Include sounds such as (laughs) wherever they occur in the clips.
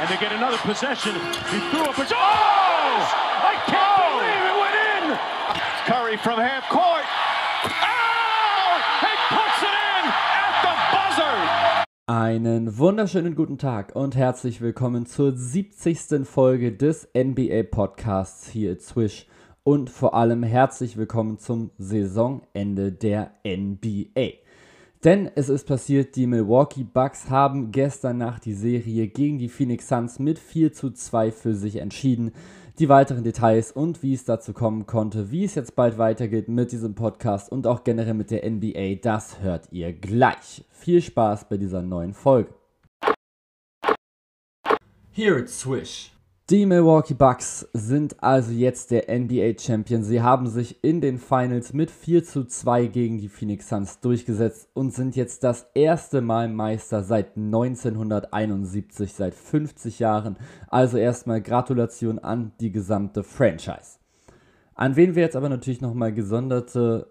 and they get another possession. He threw up a... Oh! I can't believe it went in! Curry from half court. Oh! He puts it in at the buzzer! Einen wunderschönen guten Tag und herzlich willkommen zur 70. Folge des NBA Podcasts hier at Swish und vor allem herzlich willkommen zum Saisonende der NBA. Denn es ist passiert, die Milwaukee Bucks haben gestern Nacht die Serie gegen die Phoenix Suns mit 4 zu 2 für sich entschieden. Die weiteren Details und wie es dazu kommen konnte, wie es jetzt bald weitergeht mit diesem Podcast und auch generell mit der NBA, das hört ihr gleich. Viel Spaß bei dieser neuen Folge. Here at Swish. Die Milwaukee Bucks sind also jetzt der NBA Champion. Sie haben sich in den Finals mit 4 zu 2 gegen die Phoenix Suns durchgesetzt und sind jetzt das erste Mal Meister seit 1971, seit 50 Jahren. Also erstmal Gratulation an die gesamte Franchise. An wen wir jetzt aber natürlich nochmal gesonderte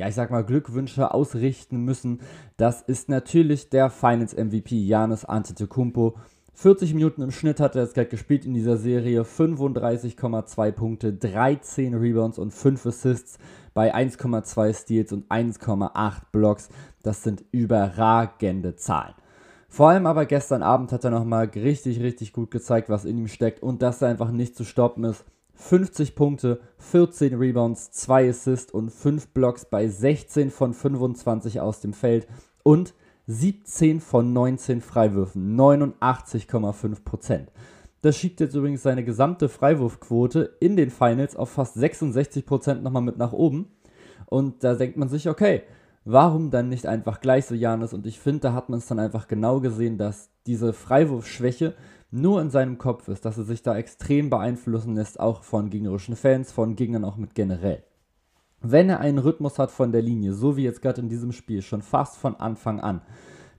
ja, ich sag mal, Glückwünsche ausrichten müssen. Das ist natürlich der Finals MVP Janis Antetokounmpo, 40 Minuten im Schnitt hat er jetzt gerade gespielt in dieser Serie, 35,2 Punkte, 13 Rebounds und 5 Assists bei 1,2 Steals und 1,8 Blocks. Das sind überragende Zahlen. Vor allem aber gestern Abend hat er nochmal richtig, richtig gut gezeigt, was in ihm steckt und dass er einfach nicht zu stoppen ist. 50 Punkte, 14 Rebounds, 2 Assists und 5 Blocks bei 16 von 25 aus dem Feld und 17 von 19 Freiwürfen, 89,5%. Das schiebt jetzt übrigens seine gesamte Freiwurfquote in den Finals auf fast 66% nochmal mit nach oben. Und da denkt man sich, okay, warum dann nicht einfach gleich so Janis? Und ich finde, da hat man es dann einfach genau gesehen, dass diese Freiwurfschwäche nur in seinem Kopf ist, dass er sich da extrem beeinflussen lässt, auch von gegnerischen Fans, von Gegnern auch mit generell. Wenn er einen Rhythmus hat von der Linie, so wie jetzt gerade in diesem Spiel, schon fast von Anfang an,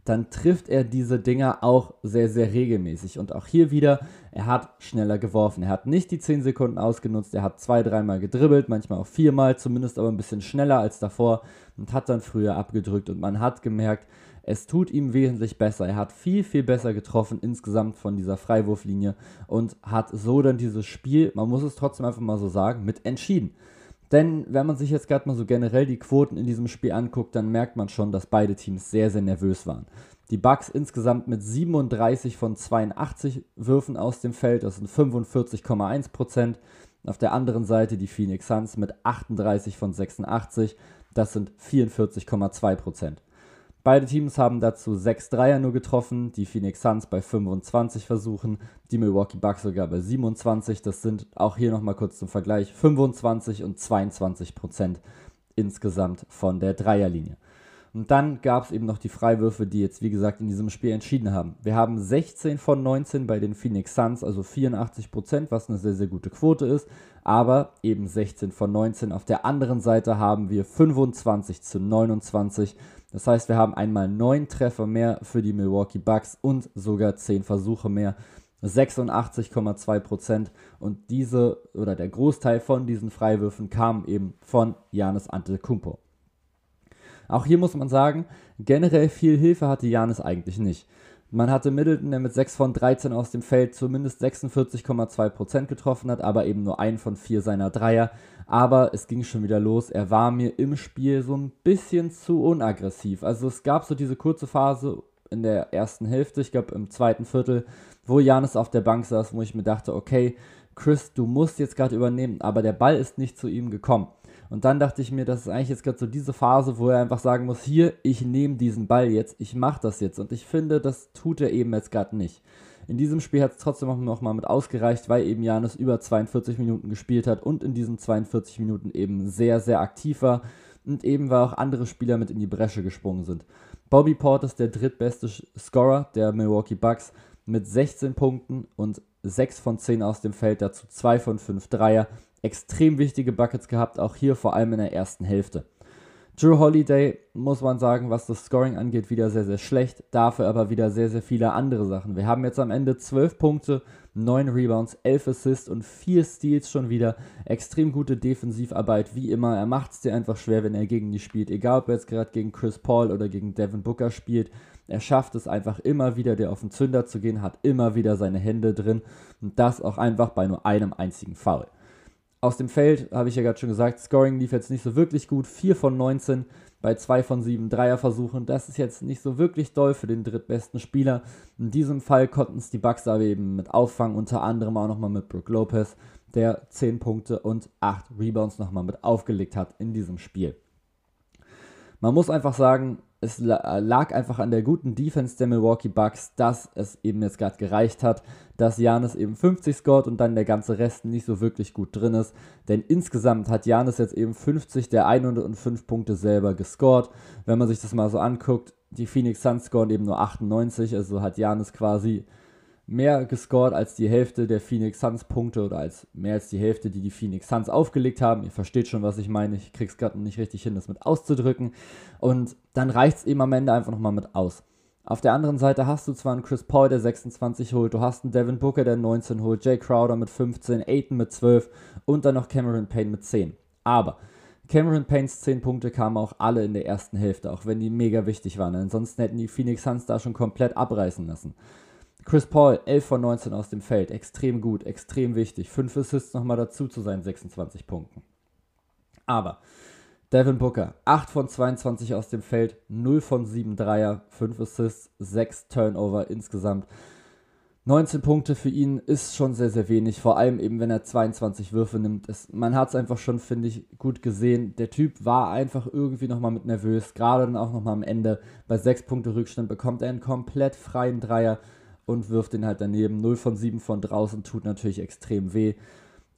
dann trifft er diese Dinger auch sehr, sehr regelmäßig. Und auch hier wieder, er hat schneller geworfen. Er hat nicht die 10 Sekunden ausgenutzt, er hat zwei, dreimal gedribbelt, manchmal auch viermal, zumindest aber ein bisschen schneller als davor und hat dann früher abgedrückt. Und man hat gemerkt, es tut ihm wesentlich besser. Er hat viel, viel besser getroffen insgesamt von dieser Freiwurflinie und hat so dann dieses Spiel, man muss es trotzdem einfach mal so sagen, mit entschieden. Denn wenn man sich jetzt gerade mal so generell die Quoten in diesem Spiel anguckt, dann merkt man schon, dass beide Teams sehr, sehr nervös waren. Die Bucks insgesamt mit 37 von 82 Würfen aus dem Feld, das sind 45,1% Auf der anderen Seite die Phoenix Suns mit 38 von 86, das sind 44,2 Beide Teams haben dazu 6 Dreier nur getroffen, die Phoenix Suns bei 25 Versuchen, die Milwaukee Bucks sogar bei 27. Das sind auch hier nochmal kurz zum Vergleich 25 und 22 Prozent insgesamt von der Dreierlinie. Und dann gab es eben noch die Freiwürfe, die jetzt wie gesagt in diesem Spiel entschieden haben. Wir haben 16 von 19 bei den Phoenix Suns, also 84 Prozent, was eine sehr, sehr gute Quote ist. Aber eben 16 von 19. Auf der anderen Seite haben wir 25 zu 29 das heißt, wir haben einmal neun Treffer mehr für die Milwaukee Bucks und sogar zehn Versuche mehr. 86,2% und diese oder der Großteil von diesen Freiwürfen kam eben von Janis Antetokounmpo. Auch hier muss man sagen, generell viel Hilfe hatte Janis eigentlich nicht. Man hatte Middleton, der mit 6 von 13 aus dem Feld zumindest 46,2% getroffen hat, aber eben nur einen von vier seiner Dreier. Aber es ging schon wieder los. Er war mir im Spiel so ein bisschen zu unaggressiv. Also es gab so diese kurze Phase in der ersten Hälfte, ich glaube im zweiten Viertel, wo Janis auf der Bank saß, wo ich mir dachte, okay, Chris, du musst jetzt gerade übernehmen, aber der Ball ist nicht zu ihm gekommen. Und dann dachte ich mir, das ist eigentlich jetzt gerade so diese Phase, wo er einfach sagen muss, hier, ich nehme diesen Ball jetzt, ich mache das jetzt. Und ich finde, das tut er eben jetzt gerade nicht. In diesem Spiel hat es trotzdem auch noch mal mit ausgereicht, weil eben Janis über 42 Minuten gespielt hat und in diesen 42 Minuten eben sehr, sehr aktiv war und eben weil auch andere Spieler mit in die Bresche gesprungen sind. Bobby Porter ist der drittbeste Scorer der Milwaukee Bucks mit 16 Punkten und 6 von 10 aus dem Feld, dazu 2 von 5 Dreier extrem wichtige Buckets gehabt, auch hier vor allem in der ersten Hälfte. Drew Holiday, muss man sagen, was das Scoring angeht, wieder sehr, sehr schlecht, dafür aber wieder sehr, sehr viele andere Sachen. Wir haben jetzt am Ende 12 Punkte, 9 Rebounds, 11 Assists und 4 Steals schon wieder. Extrem gute Defensivarbeit, wie immer. Er macht es dir einfach schwer, wenn er gegen die spielt. Egal, ob er jetzt gerade gegen Chris Paul oder gegen Devin Booker spielt. Er schafft es einfach immer wieder, der auf den Zünder zu gehen, hat immer wieder seine Hände drin und das auch einfach bei nur einem einzigen Foul. Aus dem Feld habe ich ja gerade schon gesagt, Scoring lief jetzt nicht so wirklich gut. 4 von 19 bei 2 von 7 Dreierversuchen. Das ist jetzt nicht so wirklich doll für den drittbesten Spieler. In diesem Fall konnten es die Bucks aber eben mit auffangen, unter anderem auch nochmal mit Brook Lopez, der 10 Punkte und 8 Rebounds nochmal mit aufgelegt hat in diesem Spiel. Man muss einfach sagen, es lag einfach an der guten Defense der Milwaukee Bucks, dass es eben jetzt gerade gereicht hat, dass Janis eben 50 scored und dann der ganze Rest nicht so wirklich gut drin ist. Denn insgesamt hat Janis jetzt eben 50 der 105 Punkte selber gescored. Wenn man sich das mal so anguckt, die Phoenix Suns scoren eben nur 98, also hat Janis quasi mehr gescored als die Hälfte der Phoenix Suns Punkte oder als mehr als die Hälfte, die die Phoenix Suns aufgelegt haben. Ihr versteht schon, was ich meine. Ich krieg's gerade nicht richtig hin, das mit auszudrücken. Und dann reicht's eben am Ende einfach nochmal mit aus. Auf der anderen Seite hast du zwar einen Chris Paul, der 26 holt, du hast einen Devin Booker, der 19 holt, Jay Crowder mit 15, Aiton mit 12 und dann noch Cameron Payne mit 10. Aber Cameron Paynes 10 Punkte kamen auch alle in der ersten Hälfte, auch wenn die mega wichtig waren. Ansonsten hätten die Phoenix Suns da schon komplett abreißen lassen. Chris Paul, 11 von 19 aus dem Feld, extrem gut, extrem wichtig. 5 Assists nochmal dazu zu seinen 26 Punkten. Aber Devin Booker, 8 von 22 aus dem Feld, 0 von 7 Dreier, 5 Assists, 6 Turnover insgesamt. 19 Punkte für ihn ist schon sehr, sehr wenig, vor allem eben, wenn er 22 Würfe nimmt. Es, man hat es einfach schon, finde ich, gut gesehen. Der Typ war einfach irgendwie nochmal mit nervös, gerade dann auch nochmal am Ende. Bei 6 Punkte Rückstand bekommt er einen komplett freien Dreier und wirft den halt daneben. 0 von 7 von draußen tut natürlich extrem weh.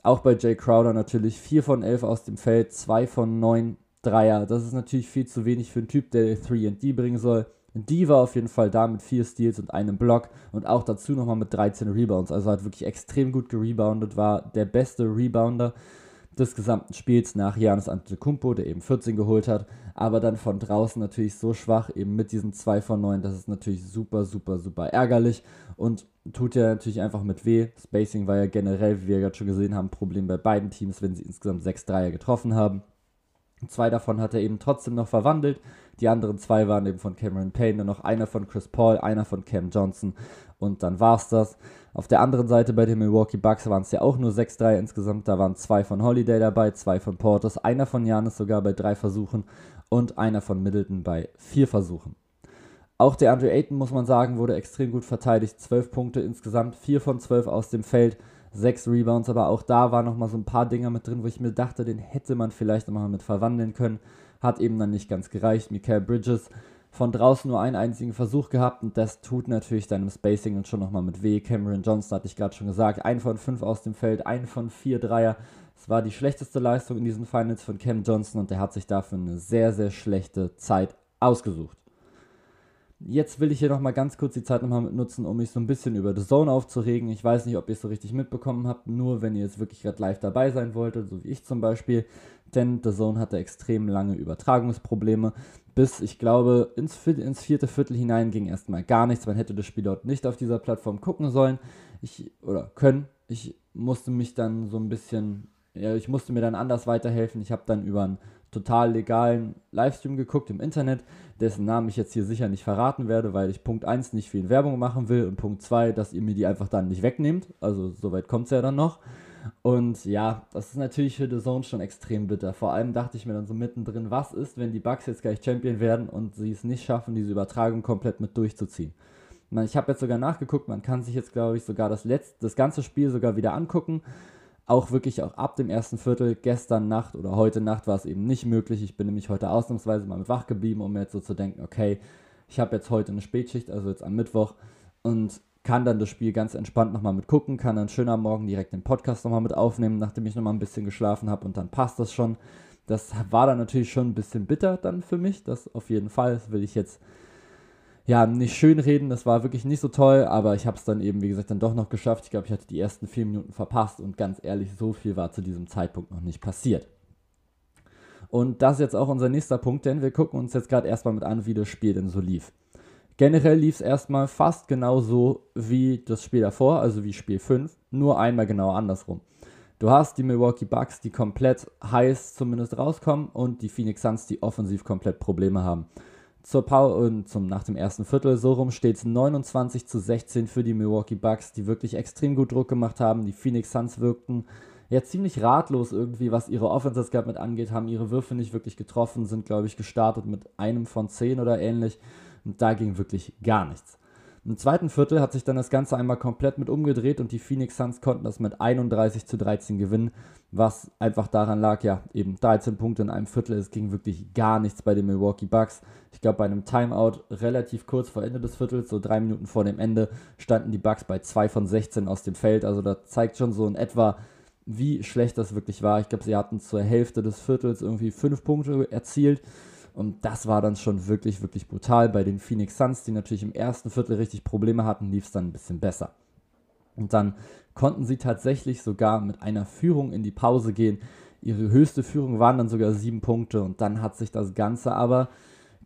Auch bei Jay Crowder natürlich 4 von 11 aus dem Feld, 2 von 9 Dreier. Das ist natürlich viel zu wenig für einen Typ, der 3D bringen soll. Die war auf jeden Fall da mit 4 Steals und einem Block und auch dazu nochmal mit 13 Rebounds. Also hat wirklich extrem gut gereboundet, war der beste Rebounder des gesamten Spiels nach Janis Antetokounmpo, der eben 14 geholt hat, aber dann von draußen natürlich so schwach, eben mit diesen 2 von 9, das ist natürlich super, super, super ärgerlich und tut ja natürlich einfach mit weh. Spacing war ja generell, wie wir gerade schon gesehen haben, ein Problem bei beiden Teams, wenn sie insgesamt 6 Dreier getroffen haben. Zwei davon hat er eben trotzdem noch verwandelt. Die anderen zwei waren eben von Cameron Payne, dann noch einer von Chris Paul, einer von Cam Johnson und dann war's das. Auf der anderen Seite bei den Milwaukee Bucks waren es ja auch nur 6-3 insgesamt. Da waren zwei von Holiday dabei, zwei von Portis, einer von Janis sogar bei drei Versuchen und einer von Middleton bei vier Versuchen. Auch der Andre Ayton, muss man sagen, wurde extrem gut verteidigt. 12 Punkte insgesamt, 4 von 12 aus dem Feld, 6 Rebounds, aber auch da waren nochmal so ein paar Dinger mit drin, wo ich mir dachte, den hätte man vielleicht nochmal mit verwandeln können. Hat eben dann nicht ganz gereicht. Mikael Bridges von draußen nur einen einzigen Versuch gehabt und das tut natürlich deinem Spacing und schon nochmal mit weh. Cameron Johnson hatte ich gerade schon gesagt, ein von fünf aus dem Feld, ein von vier Dreier. Es war die schlechteste Leistung in diesen Finals von Cam Johnson und der hat sich dafür eine sehr, sehr schlechte Zeit ausgesucht. Jetzt will ich hier nochmal ganz kurz die Zeit nochmal nutzen, um mich so ein bisschen über The Zone aufzuregen. Ich weiß nicht, ob ihr es so richtig mitbekommen habt, nur wenn ihr jetzt wirklich gerade live dabei sein wolltet, so wie ich zum Beispiel. Denn The Zone hatte extrem lange Übertragungsprobleme. Bis, ich glaube, ins, ins vierte Viertel hinein ging erstmal gar nichts. Man hätte das Spiel dort nicht auf dieser Plattform gucken sollen. Ich, oder können. Ich musste mich dann so ein bisschen, ja, ich musste mir dann anders weiterhelfen. Ich habe dann über einen total legalen Livestream geguckt im Internet, dessen Namen ich jetzt hier sicher nicht verraten werde, weil ich Punkt 1 nicht viel Werbung machen will und Punkt 2, dass ihr mir die einfach dann nicht wegnehmt. Also soweit kommt es ja dann noch. Und ja, das ist natürlich für The Zone schon extrem bitter. Vor allem dachte ich mir dann so mittendrin, was ist, wenn die Bucks jetzt gleich Champion werden und sie es nicht schaffen, diese Übertragung komplett mit durchzuziehen. Ich habe jetzt sogar nachgeguckt, man kann sich jetzt, glaube ich, sogar das, letzte, das ganze Spiel sogar wieder angucken auch wirklich auch ab dem ersten Viertel, gestern Nacht oder heute Nacht war es eben nicht möglich. Ich bin nämlich heute ausnahmsweise mal mit wach geblieben, um mir jetzt so zu denken, okay, ich habe jetzt heute eine Spätschicht, also jetzt am Mittwoch und kann dann das Spiel ganz entspannt nochmal mit gucken, kann dann schön am Morgen direkt den Podcast nochmal mit aufnehmen, nachdem ich nochmal ein bisschen geschlafen habe und dann passt das schon. Das war dann natürlich schon ein bisschen bitter dann für mich, das auf jeden Fall, das will ich jetzt ja, nicht schön reden, das war wirklich nicht so toll, aber ich habe es dann eben, wie gesagt, dann doch noch geschafft. Ich glaube, ich hatte die ersten vier Minuten verpasst und ganz ehrlich, so viel war zu diesem Zeitpunkt noch nicht passiert. Und das ist jetzt auch unser nächster Punkt, denn wir gucken uns jetzt gerade erstmal mit an, wie das Spiel denn so lief. Generell lief es erstmal fast genauso wie das Spiel davor, also wie Spiel 5, nur einmal genau andersrum. Du hast die Milwaukee Bucks, die komplett heiß zumindest rauskommen und die Phoenix Suns, die offensiv komplett Probleme haben. Zur Pau und zum, nach dem ersten Viertel, so rum steht es 29 zu 16 für die Milwaukee Bucks, die wirklich extrem gut Druck gemacht haben. Die Phoenix Suns wirkten ja ziemlich ratlos irgendwie, was ihre Offenses gerade mit angeht, haben ihre Würfe nicht wirklich getroffen, sind, glaube ich, gestartet mit einem von zehn oder ähnlich. Und da ging wirklich gar nichts. Im zweiten Viertel hat sich dann das Ganze einmal komplett mit umgedreht und die Phoenix Suns konnten das mit 31 zu 13 gewinnen, was einfach daran lag, ja, eben 13 Punkte in einem Viertel. Es ging wirklich gar nichts bei den Milwaukee Bucks. Ich glaube, bei einem Timeout relativ kurz vor Ende des Viertels, so drei Minuten vor dem Ende, standen die Bucks bei 2 von 16 aus dem Feld. Also da zeigt schon so in etwa, wie schlecht das wirklich war. Ich glaube, sie hatten zur Hälfte des Viertels irgendwie 5 Punkte erzielt. Und das war dann schon wirklich, wirklich brutal. Bei den Phoenix Suns, die natürlich im ersten Viertel richtig Probleme hatten, lief es dann ein bisschen besser. Und dann konnten sie tatsächlich sogar mit einer Führung in die Pause gehen. Ihre höchste Führung waren dann sogar sieben Punkte und dann hat sich das Ganze aber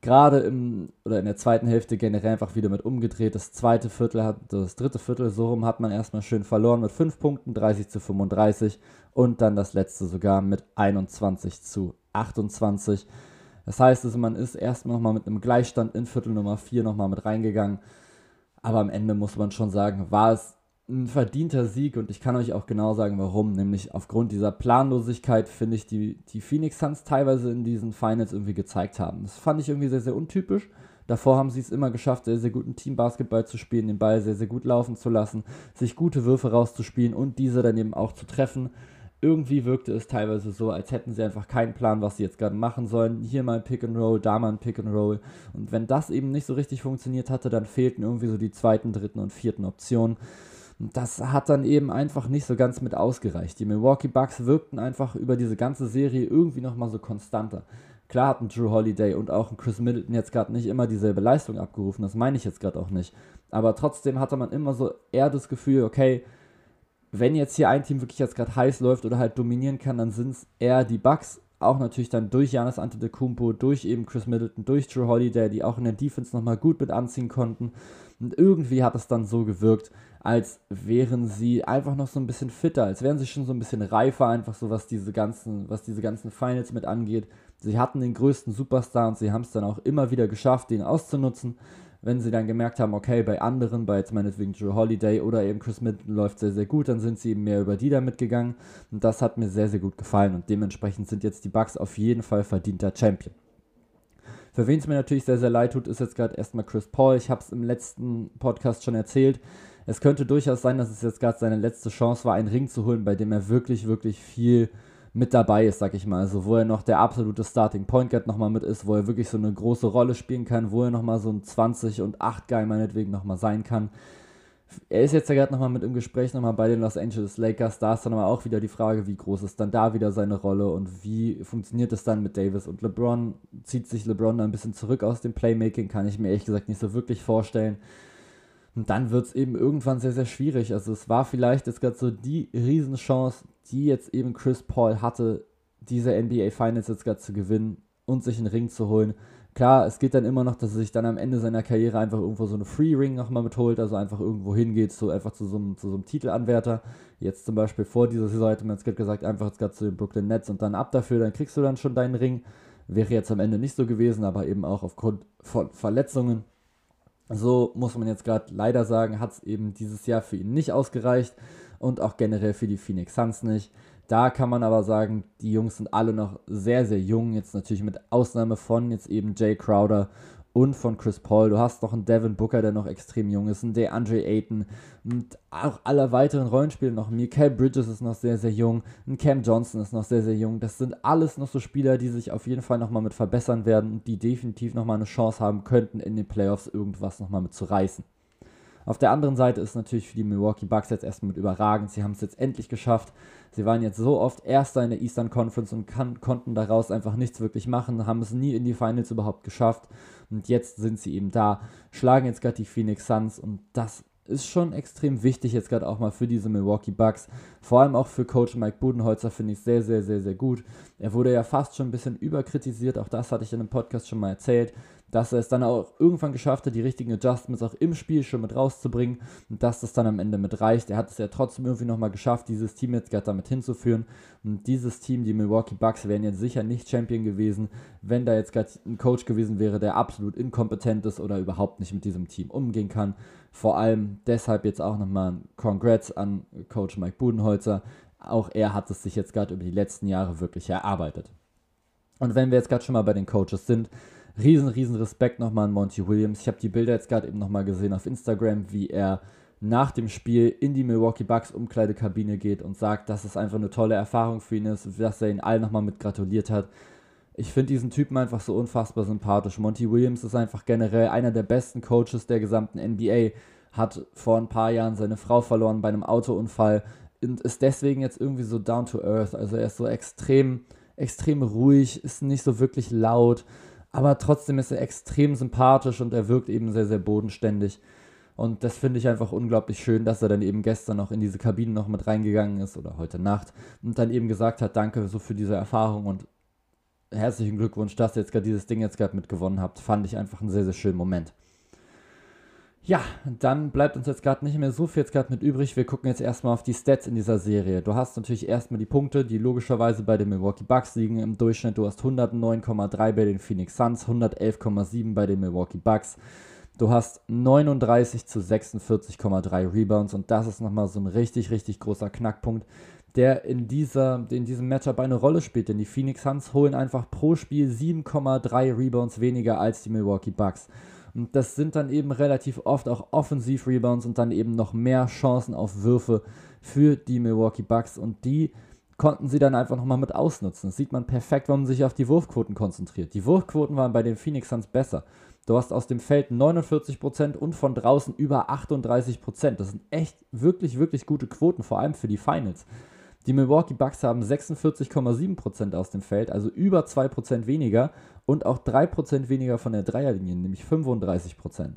gerade im oder in der zweiten Hälfte generell einfach wieder mit umgedreht. Das zweite Viertel hat, das dritte Viertel so rum hat man erstmal schön verloren mit fünf Punkten, 30 zu 35 und dann das letzte sogar mit 21 zu 28. Das heißt, also man ist erstmal nochmal mit einem Gleichstand in Viertel Nummer 4 nochmal mit reingegangen. Aber am Ende muss man schon sagen, war es ein verdienter Sieg und ich kann euch auch genau sagen, warum. Nämlich aufgrund dieser Planlosigkeit finde ich, die, die Phoenix Suns teilweise in diesen Finals irgendwie gezeigt haben. Das fand ich irgendwie sehr, sehr untypisch. Davor haben sie es immer geschafft, sehr, sehr guten Teambasketball zu spielen, den Ball sehr, sehr gut laufen zu lassen, sich gute Würfe rauszuspielen und diese dann eben auch zu treffen irgendwie wirkte es teilweise so, als hätten sie einfach keinen Plan, was sie jetzt gerade machen sollen. Hier mal ein Pick and Roll, da mal ein Pick and Roll. Und wenn das eben nicht so richtig funktioniert hatte, dann fehlten irgendwie so die zweiten, dritten und vierten Optionen. Und das hat dann eben einfach nicht so ganz mit ausgereicht. Die Milwaukee Bucks wirkten einfach über diese ganze Serie irgendwie nochmal so konstanter. Klar hatten Drew Holiday und auch Chris Middleton jetzt gerade nicht immer dieselbe Leistung abgerufen, das meine ich jetzt gerade auch nicht. Aber trotzdem hatte man immer so eher das Gefühl, okay, wenn jetzt hier ein Team wirklich jetzt gerade heiß läuft oder halt dominieren kann, dann sind es eher die Bucks. Auch natürlich dann durch Janis Antetokounmpo, durch eben Chris Middleton, durch Drew Holiday, die auch in der Defense nochmal gut mit anziehen konnten. Und irgendwie hat es dann so gewirkt, als wären sie einfach noch so ein bisschen fitter, als wären sie schon so ein bisschen reifer, einfach so was diese ganzen, was diese ganzen Finals mit angeht. Sie hatten den größten Superstar und sie haben es dann auch immer wieder geschafft, den auszunutzen wenn sie dann gemerkt haben, okay, bei anderen, bei jetzt meinetwegen Drew Holiday oder eben Chris Middleton läuft sehr, sehr gut, dann sind sie eben mehr über die damit gegangen. Und das hat mir sehr, sehr gut gefallen. Und dementsprechend sind jetzt die Bucks auf jeden Fall verdienter Champion. Für wen es mir natürlich sehr, sehr leid tut, ist jetzt gerade erstmal Chris Paul. Ich habe es im letzten Podcast schon erzählt. Es könnte durchaus sein, dass es jetzt gerade seine letzte Chance war, einen Ring zu holen, bei dem er wirklich, wirklich viel mit dabei ist, sag ich mal. Also wo er noch der absolute Starting Point Guard nochmal mit ist, wo er wirklich so eine große Rolle spielen kann, wo er nochmal so ein 20 und 8 Guy meinetwegen nochmal sein kann. Er ist jetzt ja gerade nochmal mit im Gespräch nochmal bei den Los Angeles Lakers. Da ist dann aber auch wieder die Frage, wie groß ist dann da wieder seine Rolle und wie funktioniert es dann mit Davis und LeBron? Zieht sich LeBron da ein bisschen zurück aus dem Playmaking? Kann ich mir ehrlich gesagt nicht so wirklich vorstellen. Und dann wird es eben irgendwann sehr, sehr schwierig. Also es war vielleicht jetzt gerade so die Riesenchance, die jetzt eben Chris Paul hatte, diese NBA Finals jetzt gerade zu gewinnen und sich einen Ring zu holen. Klar, es geht dann immer noch, dass er sich dann am Ende seiner Karriere einfach irgendwo so eine Free Ring nochmal mitholt, also einfach irgendwo hingeht, so einfach zu so, einem, zu so einem Titelanwärter. Jetzt zum Beispiel vor dieser Saison hätte man jetzt gerade gesagt, einfach jetzt gerade zu den Brooklyn Nets und dann ab dafür, dann kriegst du dann schon deinen Ring. Wäre jetzt am Ende nicht so gewesen, aber eben auch aufgrund von Verletzungen. So muss man jetzt gerade leider sagen, hat es eben dieses Jahr für ihn nicht ausgereicht und auch generell für die Phoenix Suns nicht. Da kann man aber sagen, die Jungs sind alle noch sehr, sehr jung. Jetzt natürlich mit Ausnahme von jetzt eben Jay Crowder und von Chris Paul. Du hast noch einen Devin Booker, der noch extrem jung ist, einen DeAndre Ayton und auch alle weiteren Rollenspieler noch. Mikael Bridges ist noch sehr, sehr jung, ein Cam Johnson ist noch sehr, sehr jung. Das sind alles noch so Spieler, die sich auf jeden Fall nochmal mit verbessern werden und die definitiv nochmal eine Chance haben könnten, in den Playoffs irgendwas nochmal mit zu reißen. Auf der anderen Seite ist natürlich für die Milwaukee Bucks jetzt erstmal mit überragend. Sie haben es jetzt endlich geschafft. Sie waren jetzt so oft Erster in der Eastern Conference und kann, konnten daraus einfach nichts wirklich machen, haben es nie in die Finals überhaupt geschafft. Und jetzt sind sie eben da, schlagen jetzt gerade die Phoenix Suns und das ist schon extrem wichtig jetzt gerade auch mal für diese Milwaukee Bucks. Vor allem auch für Coach Mike Budenholzer finde ich sehr, sehr, sehr, sehr gut. Er wurde ja fast schon ein bisschen überkritisiert, auch das hatte ich in einem Podcast schon mal erzählt, dass er es dann auch irgendwann geschafft hat, die richtigen Adjustments auch im Spiel schon mit rauszubringen und dass das dann am Ende mit reicht. Er hat es ja trotzdem irgendwie nochmal geschafft, dieses Team jetzt gerade damit hinzuführen. Und dieses Team, die Milwaukee Bucks, wären jetzt sicher nicht Champion gewesen, wenn da jetzt gerade ein Coach gewesen wäre, der absolut inkompetent ist oder überhaupt nicht mit diesem Team umgehen kann. Vor allem deshalb jetzt auch nochmal ein Congrats an Coach Mike Budenholzer. Auch er hat es sich jetzt gerade über die letzten Jahre wirklich erarbeitet. Und wenn wir jetzt gerade schon mal bei den Coaches sind, riesen, riesen Respekt nochmal an Monty Williams. Ich habe die Bilder jetzt gerade eben nochmal gesehen auf Instagram, wie er nach dem Spiel in die Milwaukee Bucks Umkleidekabine geht und sagt, dass es einfach eine tolle Erfahrung für ihn ist, dass er ihn allen nochmal mit gratuliert hat. Ich finde diesen Typen einfach so unfassbar sympathisch. Monty Williams ist einfach generell einer der besten Coaches der gesamten NBA. Hat vor ein paar Jahren seine Frau verloren bei einem Autounfall und ist deswegen jetzt irgendwie so down to earth. Also er ist so extrem, extrem ruhig, ist nicht so wirklich laut, aber trotzdem ist er extrem sympathisch und er wirkt eben sehr, sehr bodenständig. Und das finde ich einfach unglaublich schön, dass er dann eben gestern noch in diese Kabine noch mit reingegangen ist oder heute Nacht und dann eben gesagt hat, danke so für diese Erfahrung und herzlichen Glückwunsch, dass ihr jetzt gerade dieses Ding jetzt gerade mitgewonnen habt. Fand ich einfach einen sehr, sehr schönen Moment. Ja, dann bleibt uns jetzt gerade nicht mehr so viel jetzt gerade mit übrig. Wir gucken jetzt erstmal auf die Stats in dieser Serie. Du hast natürlich erstmal die Punkte, die logischerweise bei den Milwaukee Bucks liegen im Durchschnitt. Du hast 109,3 bei den Phoenix Suns, 111,7 bei den Milwaukee Bucks. Du hast 39 zu 46,3 Rebounds und das ist nochmal so ein richtig, richtig großer Knackpunkt, der in, dieser, in diesem Matchup eine Rolle spielt. Denn die Phoenix Suns holen einfach pro Spiel 7,3 Rebounds weniger als die Milwaukee Bucks. Und das sind dann eben relativ oft auch Offensiv-Rebounds und dann eben noch mehr Chancen auf Würfe für die Milwaukee Bucks. Und die konnten sie dann einfach nochmal mit ausnutzen. Das sieht man perfekt, wenn man sich auf die Wurfquoten konzentriert. Die Wurfquoten waren bei den Phoenix Suns besser. Du hast aus dem Feld 49% und von draußen über 38%. Das sind echt wirklich, wirklich gute Quoten, vor allem für die Finals. Die Milwaukee Bucks haben 46,7% aus dem Feld, also über 2% weniger und auch 3% weniger von der Dreierlinie, nämlich 35%.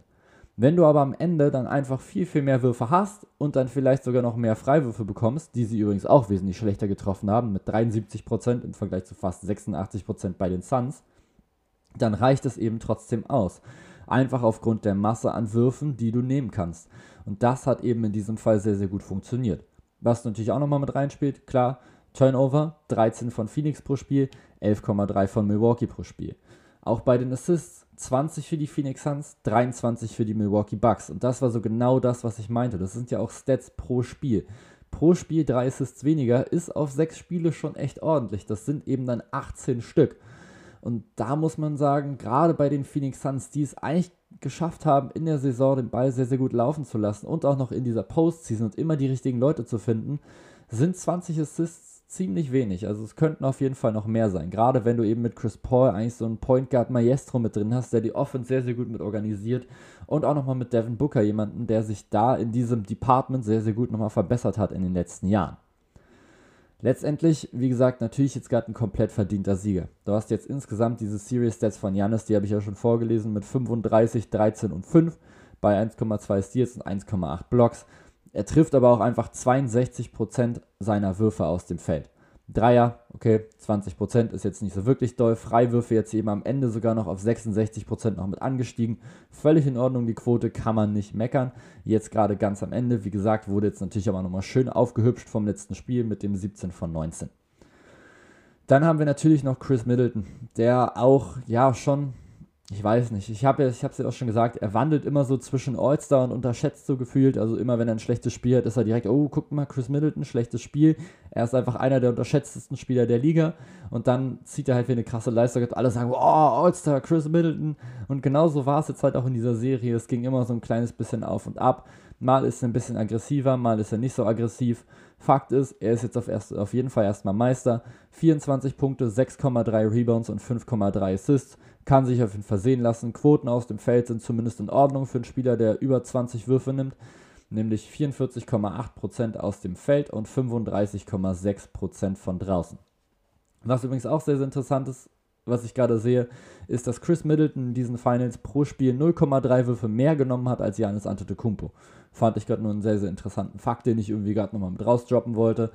Wenn du aber am Ende dann einfach viel, viel mehr Würfe hast und dann vielleicht sogar noch mehr Freiwürfe bekommst, die sie übrigens auch wesentlich schlechter getroffen haben, mit 73% im Vergleich zu fast 86% bei den Suns, dann reicht es eben trotzdem aus. Einfach aufgrund der Masse an Würfen, die du nehmen kannst. Und das hat eben in diesem Fall sehr, sehr gut funktioniert. Was natürlich auch nochmal mit reinspielt, klar, Turnover, 13 von Phoenix pro Spiel, 11,3 von Milwaukee pro Spiel. Auch bei den Assists 20 für die Phoenix Suns, 23 für die Milwaukee Bucks. Und das war so genau das, was ich meinte. Das sind ja auch Stats pro Spiel. Pro Spiel 3 Assists weniger ist auf 6 Spiele schon echt ordentlich. Das sind eben dann 18 Stück. Und da muss man sagen, gerade bei den Phoenix Suns, die es eigentlich geschafft haben, in der Saison den Ball sehr, sehr gut laufen zu lassen und auch noch in dieser Postseason und immer die richtigen Leute zu finden, sind 20 Assists ziemlich wenig. Also es könnten auf jeden Fall noch mehr sein. Gerade wenn du eben mit Chris Paul eigentlich so einen Point Guard Maestro mit drin hast, der die Offense sehr, sehr gut mit organisiert. Und auch nochmal mit Devin Booker, jemanden, der sich da in diesem Department sehr, sehr gut nochmal verbessert hat in den letzten Jahren. Letztendlich, wie gesagt, natürlich jetzt gerade ein komplett verdienter Sieger. Du hast jetzt insgesamt diese Series Stats von Janis, die habe ich ja schon vorgelesen, mit 35, 13 und 5 bei 1,2 Steals und 1,8 Blocks. Er trifft aber auch einfach 62% seiner Würfe aus dem Feld. Dreier, okay, 20% ist jetzt nicht so wirklich doll. Freiwürfe jetzt eben am Ende sogar noch auf 66% noch mit angestiegen. Völlig in Ordnung, die Quote kann man nicht meckern. Jetzt gerade ganz am Ende, wie gesagt, wurde jetzt natürlich aber nochmal schön aufgehübscht vom letzten Spiel mit dem 17 von 19. Dann haben wir natürlich noch Chris Middleton, der auch, ja, schon ich weiß nicht. Ich habe es ja auch schon gesagt, er wandelt immer so zwischen All-Star und unterschätzt so gefühlt. Also immer wenn er ein schlechtes Spiel hat, ist er direkt, oh, guck mal, Chris Middleton, schlechtes Spiel. Er ist einfach einer der unterschätztesten Spieler der Liga. Und dann zieht er halt wie eine krasse Leistung. Alle sagen, oh, All-Star, Chris Middleton. Und genauso war es jetzt halt auch in dieser Serie. Es ging immer so ein kleines bisschen auf und ab. Mal ist er ein bisschen aggressiver, mal ist er nicht so aggressiv. Fakt ist, er ist jetzt auf, erst, auf jeden Fall erstmal Meister. 24 Punkte, 6,3 Rebounds und 5,3 Assists kann sich auf ihn versehen lassen. Quoten aus dem Feld sind zumindest in Ordnung für einen Spieler, der über 20 Würfe nimmt, nämlich 44,8% aus dem Feld und 35,6% von draußen. Was übrigens auch sehr, sehr interessant ist, was ich gerade sehe, ist, dass Chris Middleton in diesen Finals pro Spiel 0,3 Würfe mehr genommen hat als Janis Antetokounmpo. Fand ich gerade nur einen sehr, sehr interessanten Fakt, den ich irgendwie gerade nochmal mit rausdroppen wollte.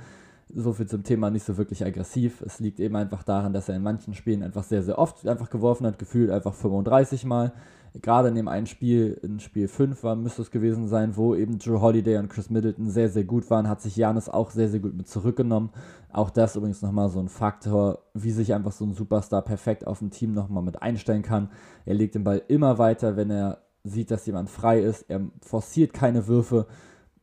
So viel zum Thema nicht so wirklich aggressiv. Es liegt eben einfach daran, dass er in manchen Spielen einfach sehr, sehr oft einfach geworfen hat, gefühlt einfach 35 Mal. Gerade in dem einen Spiel, in Spiel 5 war, müsste es gewesen sein, wo eben Drew Holiday und Chris Middleton sehr, sehr gut waren, hat sich Janis auch sehr, sehr gut mit zurückgenommen. Auch das übrigens nochmal so ein Faktor, wie sich einfach so ein Superstar perfekt auf ein Team nochmal mit einstellen kann. Er legt den Ball immer weiter, wenn er sieht, dass jemand frei ist. Er forciert keine Würfe,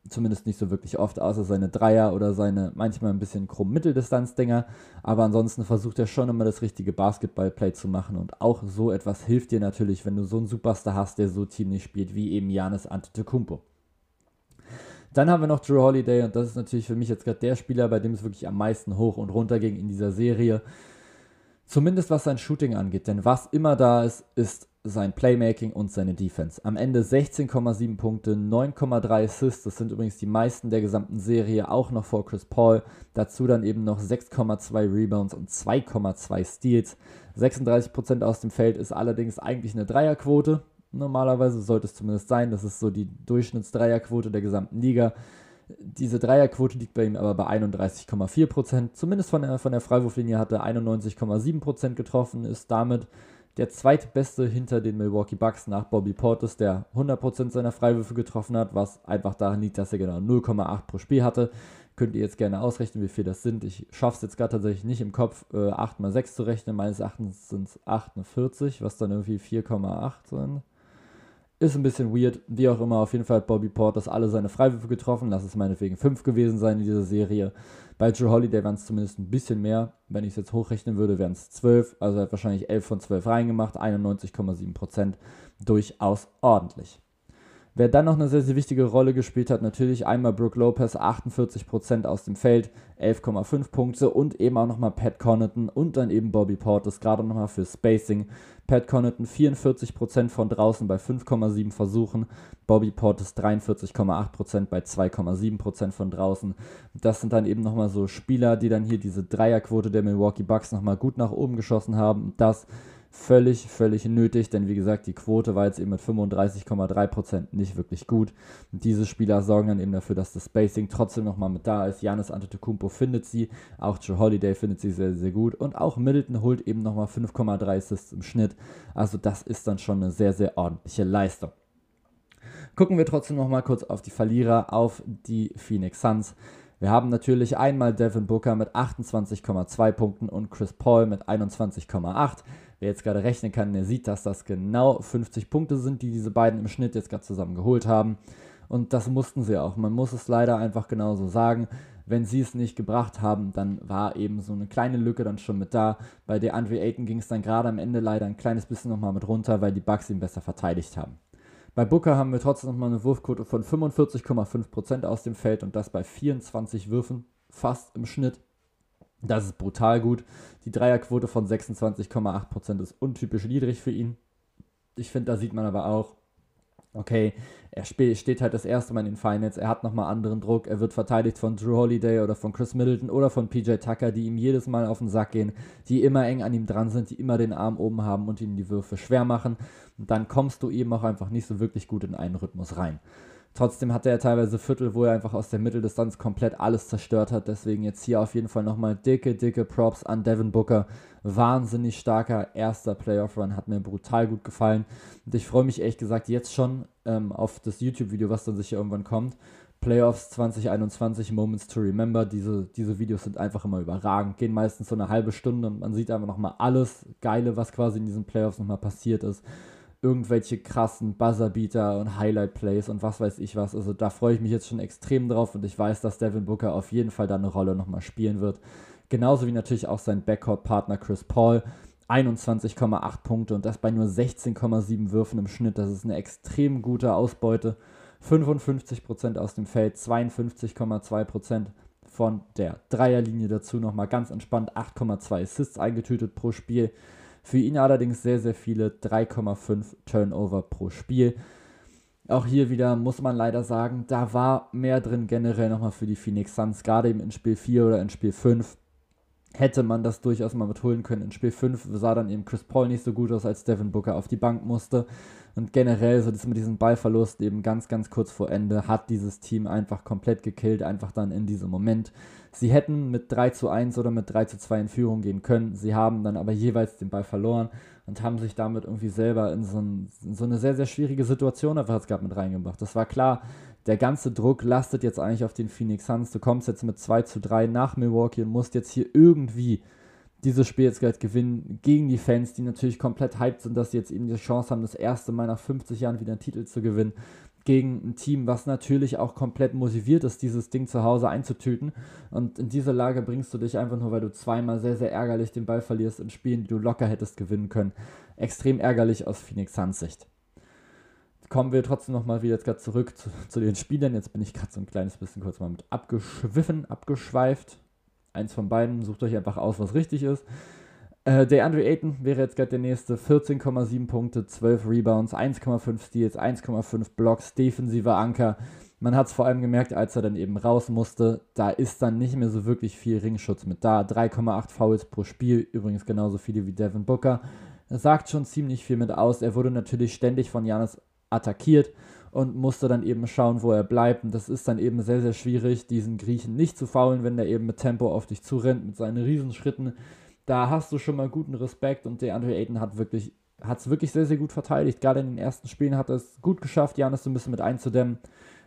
zumindest nicht so wirklich oft, außer seine Dreier oder seine manchmal ein bisschen krumm Mitteldistanz-Dinger. Aber ansonsten versucht er schon immer das richtige Basketball-Play zu machen. Und auch so etwas hilft dir natürlich, wenn du so einen Superstar hast, der so teamlich spielt wie eben Janis Antetokounmpo. Dann haben wir noch Drew Holiday und das ist natürlich für mich jetzt gerade der Spieler, bei dem es wirklich am meisten hoch und runter ging in dieser Serie. Zumindest was sein Shooting angeht, denn was immer da ist, ist sein Playmaking und seine Defense. Am Ende 16,7 Punkte, 9,3 Assists, das sind übrigens die meisten der gesamten Serie, auch noch vor Chris Paul. Dazu dann eben noch 6,2 Rebounds und 2,2 Steals. 36% aus dem Feld ist allerdings eigentlich eine Dreierquote. Normalerweise sollte es zumindest sein, das ist so die Durchschnittsdreierquote der gesamten Liga. Diese Dreierquote liegt bei ihm aber bei 31,4%. Zumindest von der, von der Freiwurflinie hat er 91,7% getroffen, ist damit der zweitbeste hinter den Milwaukee Bucks nach Bobby Portis, der 100% seiner Freiwürfe getroffen hat, was einfach daran liegt, dass er genau 0,8 pro Spiel hatte. Könnt ihr jetzt gerne ausrechnen, wie viel das sind. Ich schaffe es jetzt gerade tatsächlich nicht im Kopf, äh, 8 mal 6 zu rechnen. Meines Erachtens sind es 48, was dann irgendwie 4,8 sind. Ist ein bisschen weird, wie auch immer. Auf jeden Fall hat Bobby Portis alle seine Freiwürfe getroffen. Lass es meinetwegen 5 gewesen sein in dieser Serie. Bei Drew Holiday waren es zumindest ein bisschen mehr. Wenn ich es jetzt hochrechnen würde, wären es 12. Also er hat wahrscheinlich 11 von 12 reingemacht. 91,7%. Durchaus ordentlich. Wer dann noch eine sehr, sehr wichtige Rolle gespielt hat, natürlich einmal Brooke Lopez, 48% aus dem Feld, 11,5 Punkte und eben auch nochmal Pat Connaughton und dann eben Bobby Portis, gerade nochmal für Spacing. Pat Connaughton 44% von draußen bei 5,7 Versuchen, Bobby Portis 43,8% bei 2,7% von draußen. Das sind dann eben nochmal so Spieler, die dann hier diese Dreierquote der Milwaukee Bucks nochmal gut nach oben geschossen haben. Das völlig, völlig nötig, denn wie gesagt, die Quote war jetzt eben mit 35,3% nicht wirklich gut. Und diese Spieler sorgen dann eben dafür, dass das Spacing trotzdem nochmal mit da ist. Janis Antetokounmpo findet sie, auch Joe Holiday findet sie sehr, sehr gut und auch Middleton holt eben nochmal 5,3 Assists im Schnitt. Also das ist dann schon eine sehr, sehr ordentliche Leistung. Gucken wir trotzdem nochmal kurz auf die Verlierer, auf die Phoenix Suns. Wir haben natürlich einmal Devin Booker mit 28,2 Punkten und Chris Paul mit 21,8. Wer jetzt gerade rechnen kann, der sieht, dass das genau 50 Punkte sind, die diese beiden im Schnitt jetzt gerade zusammen geholt haben. Und das mussten sie auch. Man muss es leider einfach genauso sagen. Wenn sie es nicht gebracht haben, dann war eben so eine kleine Lücke dann schon mit da. Bei der Andre Ayton ging es dann gerade am Ende leider ein kleines bisschen nochmal mit runter, weil die Bugs ihn besser verteidigt haben. Bei Booker haben wir trotzdem nochmal eine Wurfquote von 45,5% aus dem Feld und das bei 24 Würfen, fast im Schnitt. Das ist brutal gut. Die Dreierquote von 26,8% ist untypisch niedrig für ihn. Ich finde, da sieht man aber auch, okay, er steht halt das erste Mal in den Finals, er hat nochmal anderen Druck, er wird verteidigt von Drew Holiday oder von Chris Middleton oder von PJ Tucker, die ihm jedes Mal auf den Sack gehen, die immer eng an ihm dran sind, die immer den Arm oben haben und ihm die Würfe schwer machen. Und dann kommst du eben auch einfach nicht so wirklich gut in einen Rhythmus rein. Trotzdem hatte er teilweise Viertel, wo er einfach aus der Mitteldistanz komplett alles zerstört hat. Deswegen jetzt hier auf jeden Fall nochmal dicke, dicke Props an Devin Booker. Wahnsinnig starker erster Playoff-Run, hat mir brutal gut gefallen. Und ich freue mich ehrlich gesagt jetzt schon ähm, auf das YouTube-Video, was dann sicher irgendwann kommt. Playoffs 2021 Moments to Remember. Diese, diese Videos sind einfach immer überragend, gehen meistens so eine halbe Stunde und man sieht einfach nochmal alles Geile, was quasi in diesen Playoffs nochmal passiert ist irgendwelche krassen Buzzerbeater und Highlight-Plays und was weiß ich was. Also da freue ich mich jetzt schon extrem drauf und ich weiß, dass Devin Booker auf jeden Fall da eine Rolle nochmal spielen wird. Genauso wie natürlich auch sein Backcourt-Partner Chris Paul. 21,8 Punkte und das bei nur 16,7 Würfen im Schnitt. Das ist eine extrem gute Ausbeute. 55% aus dem Feld, 52,2% von der Dreierlinie dazu nochmal ganz entspannt 8,2 Assists eingetütet pro Spiel. Für ihn allerdings sehr, sehr viele 3,5 Turnover pro Spiel. Auch hier wieder muss man leider sagen, da war mehr drin generell nochmal für die Phoenix Suns, gerade eben in Spiel 4 oder in Spiel 5. hätte man das durchaus mal mitholen können. In Spiel 5 sah dann eben Chris Paul nicht so gut aus, als Devin Booker auf die Bank musste. Und generell, so das mit diesem Ballverlust eben ganz, ganz kurz vor Ende, hat dieses Team einfach komplett gekillt, einfach dann in diesem Moment. Sie hätten mit 3 zu 1 oder mit 3 zu 2 in Führung gehen können. Sie haben dann aber jeweils den Ball verloren und haben sich damit irgendwie selber in so, ein, in so eine sehr, sehr schwierige Situation einfach gerade mit reingebracht. Das war klar, der ganze Druck lastet jetzt eigentlich auf den Phoenix Suns. Du kommst jetzt mit 2 zu 3 nach Milwaukee und musst jetzt hier irgendwie dieses Spiel jetzt gleich gewinnen gegen die Fans, die natürlich komplett hyped sind, dass sie jetzt eben die Chance haben, das erste Mal nach 50 Jahren wieder einen Titel zu gewinnen. Gegen ein Team, was natürlich auch komplett motiviert ist, dieses Ding zu Hause einzutüten. Und in diese Lage bringst du dich einfach nur, weil du zweimal sehr, sehr ärgerlich den Ball verlierst in Spielen, die du locker hättest gewinnen können. Extrem ärgerlich aus Phoenix Suns Sicht kommen wir trotzdem nochmal wieder jetzt gerade zurück zu, zu, den Spielern. Jetzt bin ich gerade so ein kleines bisschen kurz mal mit abgeschwiffen, abgeschweift. Eins von beiden, sucht euch einfach aus, was richtig ist. Äh, der Andre Ayton wäre jetzt gerade der nächste. 14,7 Punkte, 12 Rebounds, 1,5 Steals, 1,5 Blocks, defensiver Anker. Man hat es vor allem gemerkt, als er dann eben raus musste, da ist dann nicht mehr so wirklich viel Ringschutz mit da. 3,8 Fouls pro Spiel, übrigens genauso viele wie Devin Booker. Das sagt schon ziemlich viel mit aus. Er wurde natürlich ständig von Janis attackiert und musste dann eben schauen, wo er bleibt. Und das ist dann eben sehr, sehr schwierig, diesen Griechen nicht zu faulen, wenn der eben mit Tempo auf dich zurennt, mit seinen Riesenschritten. Da hast du schon mal guten Respekt und der Andre Ayton hat wirklich hat es wirklich sehr, sehr gut verteidigt. Gerade in den ersten Spielen hat er es gut geschafft, Janis so ein bisschen mit einzudämmen.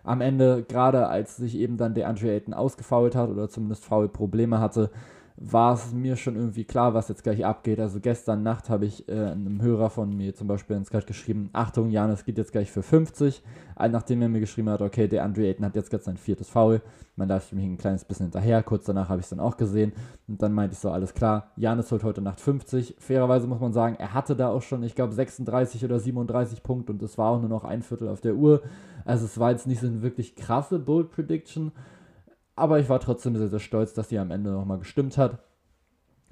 Am Ende, gerade als sich eben dann der Andre Ayton ausgefault hat oder zumindest faul Probleme hatte, war es mir schon irgendwie klar, was jetzt gleich abgeht. Also gestern Nacht habe ich äh, einem Hörer von mir zum Beispiel ins Skype geschrieben, Achtung, Jan, es geht jetzt gleich für 50. Nachdem er mir geschrieben hat, okay, der Andre Ayton hat jetzt gerade sein viertes Foul. Mein Livestream hing ein kleines bisschen hinterher. Kurz danach habe ich es dann auch gesehen. Und dann meinte ich so, alles klar, Janis holt heute Nacht 50. Fairerweise muss man sagen, er hatte da auch schon, ich glaube, 36 oder 37 Punkte und es war auch nur noch ein Viertel auf der Uhr. Also es war jetzt nicht so eine wirklich krasse Bold Prediction. Aber ich war trotzdem sehr, sehr stolz, dass die am Ende nochmal gestimmt hat.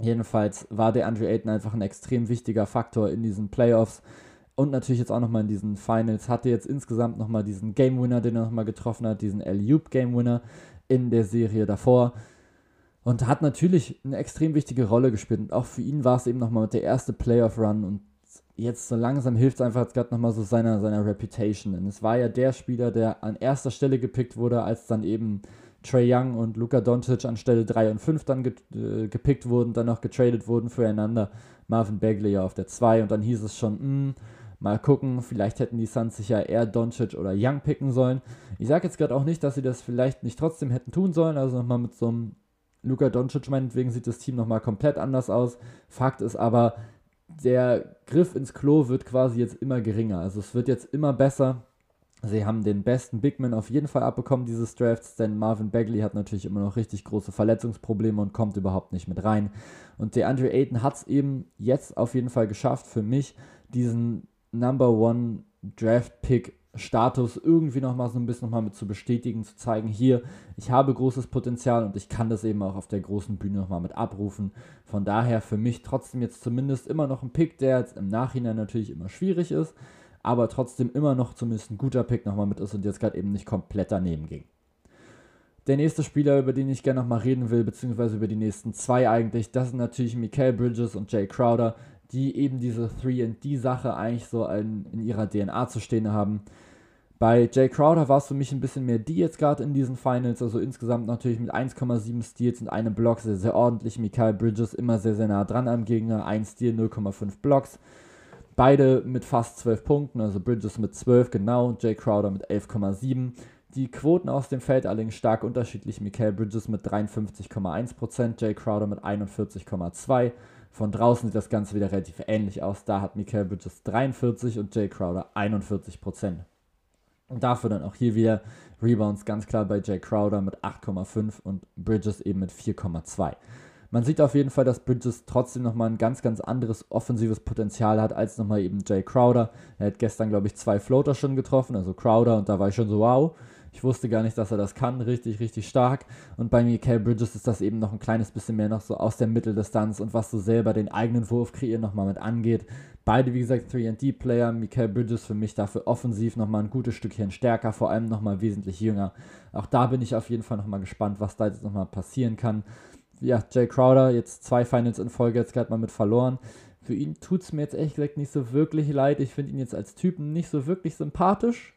Jedenfalls war der Andre Ayton einfach ein extrem wichtiger Faktor in diesen Playoffs und natürlich jetzt auch nochmal in diesen Finals. Hatte jetzt insgesamt nochmal diesen Game Winner, den er nochmal getroffen hat, diesen L-Loop Game Winner in der Serie davor. Und hat natürlich eine extrem wichtige Rolle gespielt. Und auch für ihn war es eben nochmal der erste Playoff-Run. Und jetzt so langsam hilft es einfach gerade nochmal so seiner, seiner Reputation. Denn es war ja der Spieler, der an erster Stelle gepickt wurde, als dann eben Trey Young und Luka Doncic an Stelle 3 und 5 dann ge äh, gepickt wurden, dann noch getradet wurden füreinander. Marvin Bagley auf der 2 und dann hieß es schon, mh, hm, mal gucken, vielleicht hätten die Suns sich ja eher Doncic oder Young picken sollen. Ich sage jetzt gerade auch nicht, dass sie das vielleicht nicht trotzdem hätten tun sollen, also nochmal mit so einem Luka Doncic meinetwegen sieht das Team nochmal komplett anders aus. Fakt ist aber, der Griff ins Klo wird quasi jetzt immer geringer. Also es wird jetzt immer besser. Sie haben den besten Bigman auf jeden Fall abbekommen dieses Drafts, denn Marvin Bagley hat natürlich immer noch richtig große Verletzungsprobleme und kommt überhaupt nicht mit rein. Und der Andre Ayton hat es eben jetzt auf jeden Fall geschafft, für mich diesen Number One Draft Pick Status irgendwie nochmal so ein bisschen nochmal mit zu bestätigen, zu zeigen, hier, ich habe großes Potenzial und ich kann das eben auch auf der großen Bühne nochmal mit abrufen. Von daher für mich trotzdem jetzt zumindest immer noch ein Pick, der jetzt im Nachhinein natürlich immer schwierig ist, aber trotzdem immer noch zumindest ein guter Pick nochmal mit ist und jetzt gerade eben nicht komplett daneben ging. Der nächste Spieler, über den ich gerne nochmal reden will, beziehungsweise über die nächsten zwei eigentlich, das sind natürlich Mikael Bridges und Jay Crowder, die eben diese 3D-Sache eigentlich so in, in ihrer DNA zu stehen haben. Bei Jay Crowder war es für mich ein bisschen mehr die jetzt gerade in diesen Finals, also insgesamt natürlich mit 1,7 Steals und einem Block sehr, sehr ordentlich. Mikael Bridges immer sehr, sehr nah dran am Gegner, 1 Steal, 0,5 Blocks. Beide mit fast 12 Punkten, also Bridges mit 12 genau, Jay Crowder mit 11,7. Die Quoten aus dem Feld allerdings stark unterschiedlich. Michael Bridges mit 53,1%, Jay Crowder mit 41,2%. Von draußen sieht das Ganze wieder relativ ähnlich aus. Da hat Michael Bridges 43 und Jay Crowder 41%. Und dafür dann auch hier wieder Rebounds ganz klar bei Jay Crowder mit 8,5 und Bridges eben mit 4,2. Man sieht auf jeden Fall, dass Bridges trotzdem nochmal ein ganz, ganz anderes offensives Potenzial hat als nochmal eben Jay Crowder. Er hat gestern, glaube ich, zwei Floater schon getroffen, also Crowder, und da war ich schon so, wow. Ich wusste gar nicht, dass er das kann. Richtig, richtig stark. Und bei Mikael Bridges ist das eben noch ein kleines bisschen mehr noch so aus der Mitteldistanz und was so selber den eigenen Wurf kreieren nochmal mit angeht. Beide, wie gesagt, 3D-Player. Mikael Bridges für mich dafür offensiv nochmal ein gutes Stückchen stärker, vor allem nochmal wesentlich jünger. Auch da bin ich auf jeden Fall nochmal gespannt, was da jetzt nochmal passieren kann. Ja, Jay Crowder, jetzt zwei Finals in Folge, jetzt gerade mal mit verloren. Für ihn tut es mir jetzt ehrlich gesagt nicht so wirklich leid. Ich finde ihn jetzt als Typen nicht so wirklich sympathisch.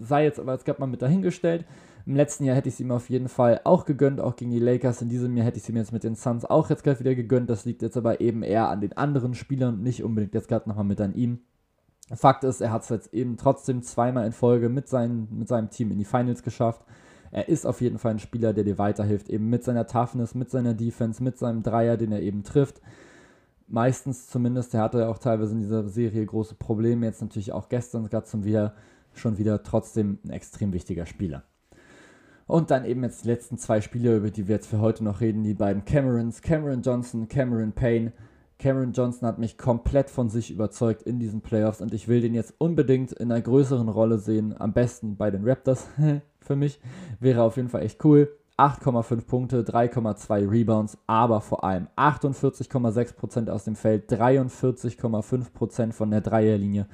Sei jetzt aber jetzt gerade mal mit dahingestellt. Im letzten Jahr hätte ich es ihm auf jeden Fall auch gegönnt, auch gegen die Lakers. In diesem Jahr hätte ich es ihm jetzt mit den Suns auch jetzt gerade wieder gegönnt. Das liegt jetzt aber eben eher an den anderen Spielern, nicht unbedingt jetzt gerade nochmal mit an ihm. Fakt ist, er hat es jetzt eben trotzdem zweimal in Folge mit, seinen, mit seinem Team in die Finals geschafft. Er ist auf jeden Fall ein Spieler, der dir weiterhilft, eben mit seiner Toughness, mit seiner Defense, mit seinem Dreier, den er eben trifft. Meistens zumindest, er hatte auch teilweise in dieser Serie große Probleme, jetzt natürlich auch gestern gerade zum wieder, schon wieder trotzdem ein extrem wichtiger Spieler. Und dann eben jetzt die letzten zwei Spieler, über die wir jetzt für heute noch reden, die beiden Camerons, Cameron Johnson, Cameron Payne. Cameron Johnson hat mich komplett von sich überzeugt in diesen Playoffs und ich will den jetzt unbedingt in einer größeren Rolle sehen. Am besten bei den Raptors (laughs) für mich. Wäre auf jeden Fall echt cool. 8,5 Punkte, 3,2 Rebounds, aber vor allem 48,6% aus dem Feld, 43,5% von der Dreierlinie.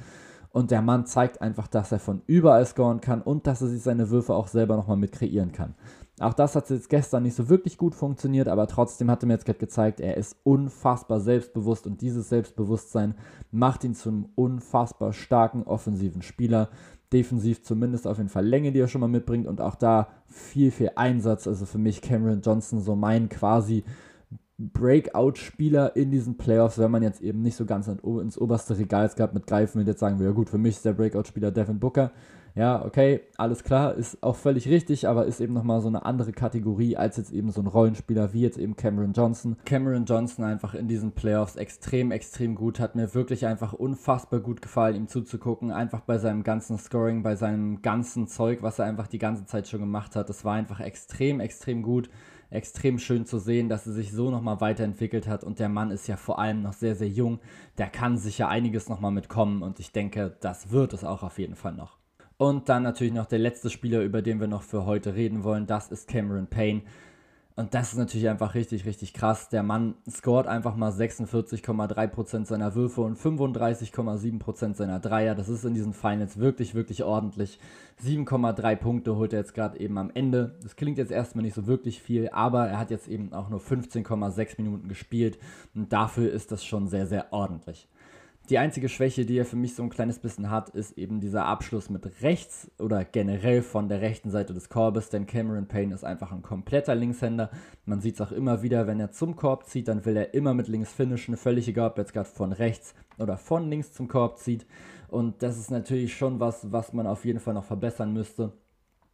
Und der Mann zeigt einfach, dass er von überall scoren kann und dass er sich seine Würfe auch selber nochmal mit kreieren kann. Auch das hat jetzt gestern nicht so wirklich gut funktioniert, aber trotzdem hat er mir jetzt gerade gezeigt, er ist unfassbar selbstbewusst und dieses Selbstbewusstsein macht ihn zum unfassbar starken offensiven Spieler. Defensiv zumindest auf jeden Fall Länge, die er schon mal mitbringt und auch da viel, viel Einsatz. Also für mich Cameron Johnson so mein quasi Breakout-Spieler in diesen Playoffs, wenn man jetzt eben nicht so ganz ins oberste Regal gab mit greifen will. Jetzt sagen wir, ja gut, für mich ist der Breakout-Spieler Devin Booker. Ja, okay, alles klar, ist auch völlig richtig, aber ist eben nochmal so eine andere Kategorie als jetzt eben so ein Rollenspieler wie jetzt eben Cameron Johnson. Cameron Johnson einfach in diesen Playoffs extrem, extrem gut, hat mir wirklich einfach unfassbar gut gefallen, ihm zuzugucken, einfach bei seinem ganzen Scoring, bei seinem ganzen Zeug, was er einfach die ganze Zeit schon gemacht hat. Das war einfach extrem, extrem gut extrem schön zu sehen, dass er sich so nochmal weiterentwickelt hat und der Mann ist ja vor allem noch sehr, sehr jung. Der kann sicher einiges nochmal mitkommen und ich denke, das wird es auch auf jeden Fall noch. Und dann natürlich noch der letzte Spieler, über den wir noch für heute reden wollen, das ist Cameron Payne. Und das ist natürlich einfach richtig, richtig krass. Der Mann scoret einfach mal 46,3% seiner Würfe und 35,7% seiner Dreier. Das ist in diesen Finals wirklich, wirklich ordentlich. 7,3 Punkte holt er jetzt gerade eben am Ende. Das klingt jetzt erstmal nicht so wirklich viel, aber er hat jetzt eben auch nur 15,6 Minuten gespielt. Und dafür ist das schon sehr, sehr ordentlich. Die einzige Schwäche, die er für mich so ein kleines bisschen hat, ist eben dieser Abschluss mit rechts oder generell von der rechten Seite des Korbes, denn Cameron Payne ist einfach ein kompletter Linkshänder. Man sieht es auch immer wieder, wenn er zum Korb zieht, dann will er immer mit links finishen, völlig egal, ob er jetzt gerade von rechts oder von links zum Korb zieht. Und das ist natürlich schon was, was man auf jeden Fall noch verbessern müsste.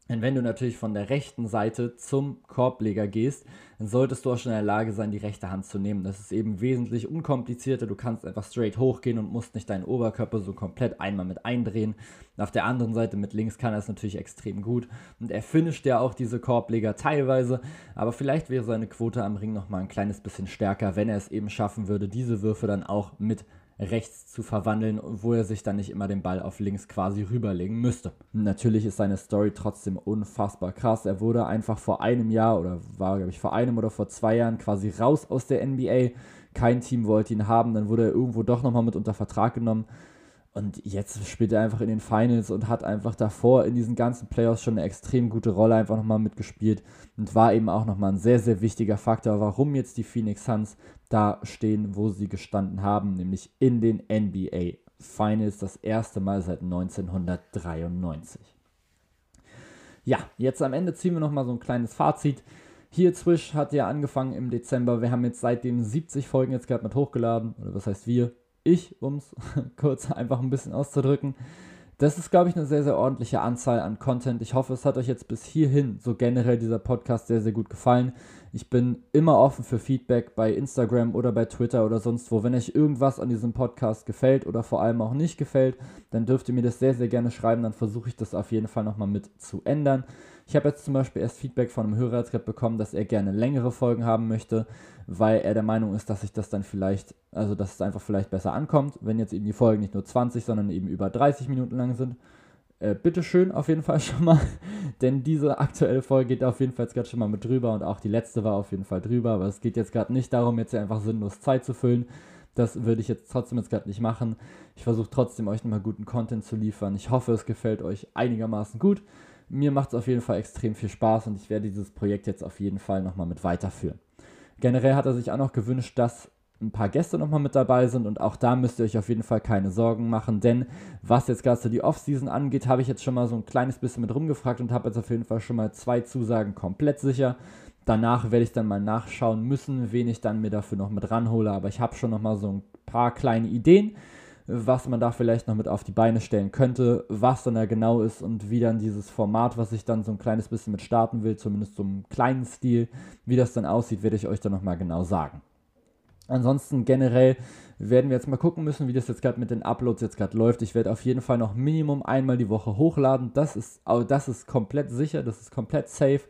Denn wenn du natürlich von der rechten Seite zum Korbleger gehst, dann solltest du auch schon in der Lage sein, die rechte Hand zu nehmen. Das ist eben wesentlich unkomplizierter. Du kannst einfach straight hochgehen und musst nicht deinen Oberkörper so komplett einmal mit eindrehen. auf der anderen Seite mit links kann er es natürlich extrem gut. Und er finisht ja auch diese Korbleger teilweise. Aber vielleicht wäre seine Quote am Ring nochmal ein kleines bisschen stärker, wenn er es eben schaffen würde, diese Würfe dann auch mit rechts zu verwandeln, wo er sich dann nicht immer den Ball auf links quasi rüberlegen müsste. Natürlich ist seine Story trotzdem unfassbar krass. Er wurde einfach vor einem Jahr oder war, glaube ich, vor einem oder vor zwei Jahren quasi raus aus der NBA. Kein Team wollte ihn haben, dann wurde er irgendwo doch nochmal mit unter Vertrag genommen und jetzt spielt er einfach in den Finals und hat einfach davor in diesen ganzen Playoffs schon eine extrem gute Rolle einfach nochmal mitgespielt und war eben auch nochmal ein sehr, sehr wichtiger Faktor, warum jetzt die Phoenix Suns da stehen, wo sie gestanden haben, nämlich in den NBA Finals das erste Mal seit 1993. Ja, jetzt am Ende ziehen wir nochmal so ein kleines Fazit. Hier Zwisch hat ja angefangen im Dezember. Wir haben jetzt seitdem 70 Folgen jetzt gerade mit hochgeladen. Oder was heißt wir? Ich, um es (laughs) kurz einfach ein bisschen auszudrücken. Das ist, glaube ich, eine sehr, sehr ordentliche Anzahl an Content. Ich hoffe, es hat euch jetzt bis hierhin so generell dieser Podcast sehr, sehr gut gefallen. Ich bin immer offen für Feedback bei Instagram oder bei Twitter oder sonst wo. Wenn euch irgendwas an diesem Podcast gefällt oder vor allem auch nicht gefällt, dann dürft ihr mir das sehr, sehr gerne schreiben. Dann versuche ich das auf jeden Fall nochmal mit zu ändern. Ich habe jetzt zum Beispiel erst Feedback von einem Hörer bekommen, dass er gerne längere Folgen haben möchte, weil er der Meinung ist, dass sich das dann vielleicht, also dass es einfach vielleicht besser ankommt, wenn jetzt eben die Folgen nicht nur 20, sondern eben über 30 Minuten lang sind. Äh, bitteschön auf jeden Fall (laughs) schon mal, denn diese aktuelle Folge geht auf jeden Fall jetzt gerade schon mal mit drüber und auch die letzte war auf jeden Fall drüber, aber es geht jetzt gerade nicht darum, jetzt einfach sinnlos Zeit zu füllen. Das würde ich jetzt trotzdem jetzt gerade nicht machen. Ich versuche trotzdem euch nochmal guten Content zu liefern. Ich hoffe, es gefällt euch einigermaßen gut mir macht es auf jeden Fall extrem viel Spaß und ich werde dieses Projekt jetzt auf jeden Fall nochmal mit weiterführen. Generell hat er sich auch noch gewünscht, dass ein paar Gäste nochmal mit dabei sind und auch da müsst ihr euch auf jeden Fall keine Sorgen machen, denn was jetzt gerade so die Offseason angeht, habe ich jetzt schon mal so ein kleines bisschen mit rumgefragt und habe jetzt auf jeden Fall schon mal zwei Zusagen komplett sicher. Danach werde ich dann mal nachschauen müssen, wen ich dann mir dafür noch mit ranhole, aber ich habe schon noch mal so ein paar kleine Ideen, was man da vielleicht noch mit auf die Beine stellen könnte, was dann da genau ist und wie dann dieses Format, was ich dann so ein kleines bisschen mit starten will, zumindest so einem kleinen Stil, wie das dann aussieht, werde ich euch dann noch mal genau sagen. Ansonsten generell werden wir jetzt mal gucken müssen, wie das jetzt gerade mit den Uploads jetzt gerade läuft. Ich werde auf jeden Fall noch Minimum einmal die Woche hochladen. Das ist, das ist komplett sicher, das ist komplett safe.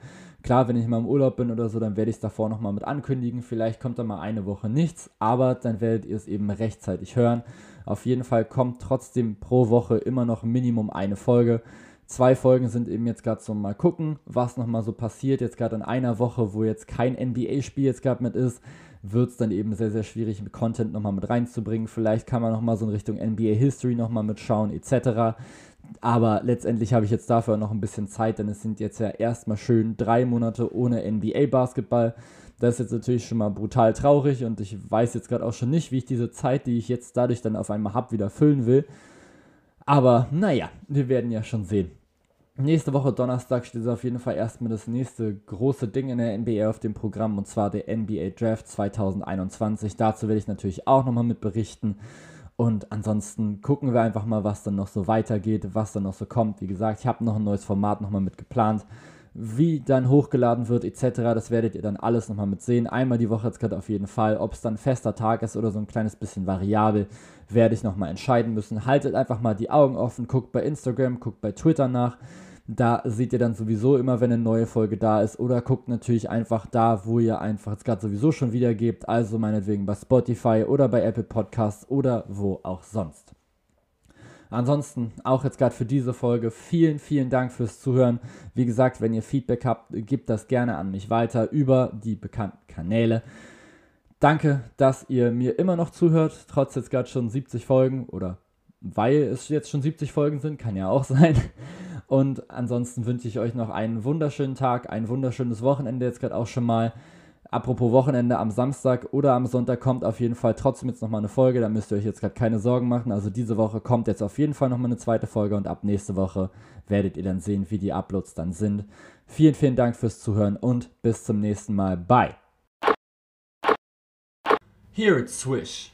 Klar, wenn ich mal im Urlaub bin oder so, dann werde ich es davor nochmal mit ankündigen. Vielleicht kommt da mal eine Woche nichts, aber dann werdet ihr es eben rechtzeitig hören. Auf jeden Fall kommt trotzdem pro Woche immer noch Minimum eine Folge. Zwei Folgen sind eben jetzt gerade so mal gucken, was nochmal so passiert. Jetzt gerade in einer Woche, wo jetzt kein NBA-Spiel jetzt gerade mit ist, wird es dann eben sehr, sehr schwierig, Content nochmal mit reinzubringen. Vielleicht kann man nochmal so in Richtung NBA History nochmal mitschauen, etc. Aber letztendlich habe ich jetzt dafür noch ein bisschen Zeit, denn es sind jetzt ja erstmal schön drei Monate ohne NBA-Basketball. Das ist jetzt natürlich schon mal brutal traurig und ich weiß jetzt gerade auch schon nicht, wie ich diese Zeit, die ich jetzt dadurch dann auf einmal habe, wieder füllen will. Aber naja, wir werden ja schon sehen. Nächste Woche Donnerstag steht auf jeden Fall erstmal das nächste große Ding in der NBA auf dem Programm und zwar der NBA Draft 2021. Dazu werde ich natürlich auch nochmal mit berichten. Und ansonsten gucken wir einfach mal, was dann noch so weitergeht, was dann noch so kommt. Wie gesagt, ich habe noch ein neues Format nochmal mit geplant. Wie dann hochgeladen wird, etc., das werdet ihr dann alles nochmal mit sehen. Einmal die Woche jetzt gerade auf jeden Fall. Ob es dann fester Tag ist oder so ein kleines bisschen variabel, werde ich nochmal entscheiden müssen. Haltet einfach mal die Augen offen, guckt bei Instagram, guckt bei Twitter nach. Da seht ihr dann sowieso immer, wenn eine neue Folge da ist. Oder guckt natürlich einfach da, wo ihr einfach jetzt gerade sowieso schon wiedergebt. Also meinetwegen bei Spotify oder bei Apple Podcasts oder wo auch sonst. Ansonsten auch jetzt gerade für diese Folge vielen, vielen Dank fürs Zuhören. Wie gesagt, wenn ihr Feedback habt, gebt das gerne an mich weiter über die bekannten Kanäle. Danke, dass ihr mir immer noch zuhört, trotz jetzt gerade schon 70 Folgen oder weil es jetzt schon 70 Folgen sind, kann ja auch (laughs) sein. Und ansonsten wünsche ich euch noch einen wunderschönen Tag, ein wunderschönes Wochenende jetzt gerade auch schon mal. Apropos Wochenende, am Samstag oder am Sonntag kommt auf jeden Fall trotzdem jetzt nochmal eine Folge. Da müsst ihr euch jetzt gerade keine Sorgen machen. Also diese Woche kommt jetzt auf jeden Fall nochmal eine zweite Folge und ab nächste Woche werdet ihr dann sehen, wie die Uploads dann sind. Vielen, vielen Dank fürs Zuhören und bis zum nächsten Mal. Bye. Here it's Swish.